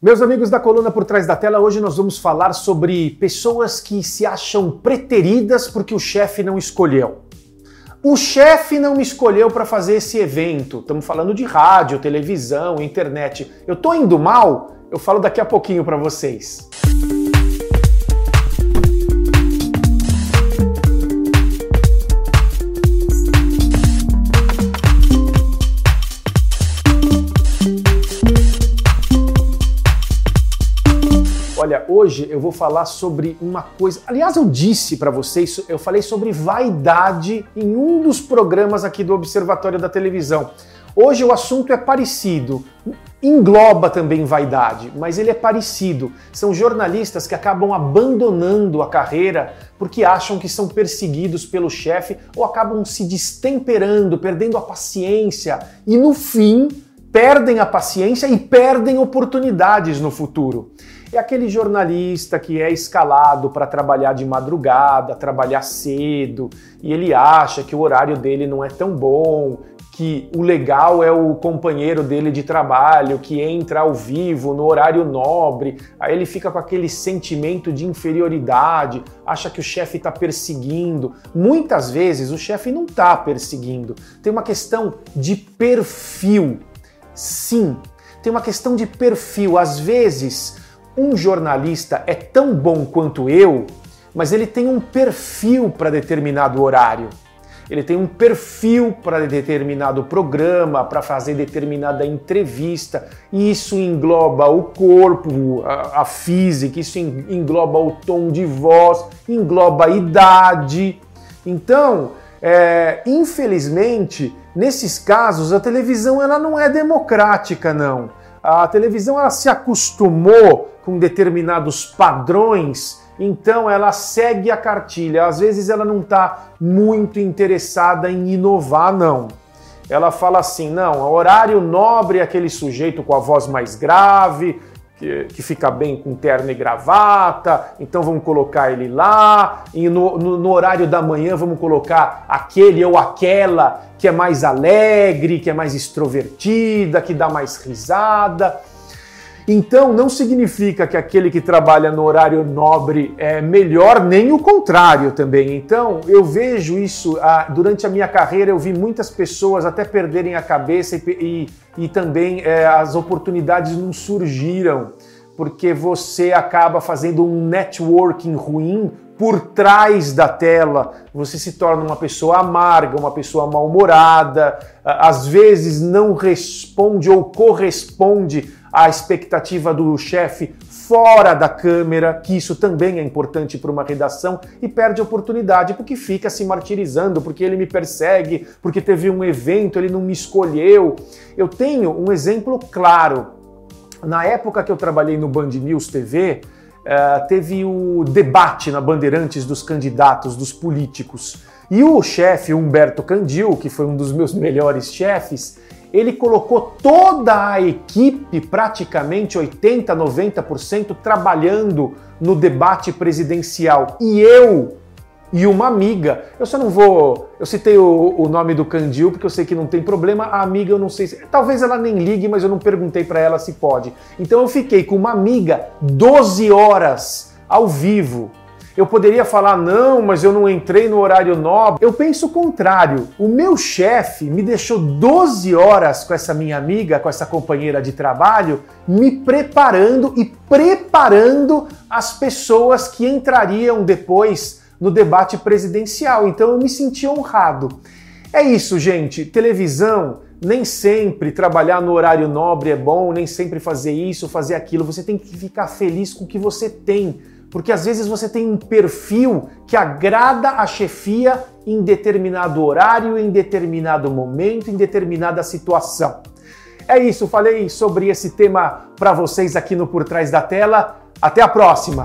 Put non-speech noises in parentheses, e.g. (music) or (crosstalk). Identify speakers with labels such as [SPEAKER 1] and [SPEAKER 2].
[SPEAKER 1] Meus amigos da coluna por trás da tela, hoje nós vamos falar sobre pessoas que se acham preteridas porque o chefe não escolheu. O chefe não me escolheu para fazer esse evento. Estamos falando de rádio, televisão, internet. Eu tô indo mal? Eu falo daqui a pouquinho para vocês. Olha, hoje eu vou falar sobre uma coisa. Aliás, eu disse para vocês, eu falei sobre vaidade em um dos programas aqui do Observatório da Televisão. Hoje o assunto é parecido, engloba também vaidade, mas ele é parecido. São jornalistas que acabam abandonando a carreira porque acham que são perseguidos pelo chefe ou acabam se destemperando, perdendo a paciência e no fim perdem a paciência e perdem oportunidades no futuro é aquele jornalista que é escalado para trabalhar de madrugada, trabalhar cedo, e ele acha que o horário dele não é tão bom, que o legal é o companheiro dele de trabalho que entra ao vivo no horário nobre, aí ele fica com aquele sentimento de inferioridade, acha que o chefe está perseguindo. Muitas vezes o chefe não está perseguindo, tem uma questão de perfil. Sim, tem uma questão de perfil. Às vezes um jornalista é tão bom quanto eu, mas ele tem um perfil para determinado horário. Ele tem um perfil para determinado programa, para fazer determinada entrevista, e isso engloba o corpo, a, a física, isso engloba o tom de voz, engloba a idade. Então, é, infelizmente, nesses casos, a televisão ela não é democrática, não. A televisão ela se acostumou com determinados padrões, então ela segue a cartilha. Às vezes ela não está muito interessada em inovar, não. Ela fala assim: não, horário nobre é aquele sujeito com a voz mais grave, que, que, fica bem com terno e gravata, então vamos colocar ele lá. E no, no, no, horário da manhã vamos colocar aquele ou aquela que é mais alegre, que é mais extrovertida, que dá mais risada. Então, não significa que aquele que trabalha no horário nobre é melhor, nem o contrário também. Então, eu vejo isso ah, durante a minha carreira, eu vi muitas pessoas até perderem a cabeça e, e, e também é, as oportunidades não surgiram, porque você acaba fazendo um networking ruim por trás da tela, você se torna uma pessoa amarga, uma pessoa mal-humorada, às vezes não responde ou corresponde a expectativa do chefe fora da câmera, que isso também é importante para uma redação, e perde oportunidade porque fica se martirizando, porque ele me persegue, porque teve um evento, ele não me escolheu. Eu tenho um exemplo claro. Na época que eu trabalhei no Band News TV, eh, teve o debate na Bandeirantes dos candidatos, dos políticos. E o chefe Humberto Candil, que foi um dos meus (laughs) melhores chefes, ele colocou toda a equipe, praticamente 80, 90%, trabalhando no debate presidencial. E eu e uma amiga, eu só não vou. Eu citei o, o nome do Candil porque eu sei que não tem problema. A amiga eu não sei se. Talvez ela nem ligue, mas eu não perguntei para ela se pode. Então eu fiquei com uma amiga 12 horas ao vivo eu poderia falar, não, mas eu não entrei no horário nobre. Eu penso o contrário. O meu chefe me deixou 12 horas com essa minha amiga, com essa companheira de trabalho, me preparando e preparando as pessoas que entrariam depois no debate presidencial. Então eu me senti honrado. É isso, gente. Televisão nem sempre trabalhar no horário nobre é bom, nem sempre fazer isso, fazer aquilo. Você tem que ficar feliz com o que você tem porque às vezes você tem um perfil que agrada a chefia em determinado horário, em determinado momento, em determinada situação. É isso, falei sobre esse tema para vocês aqui no Por Trás da Tela. Até a próxima!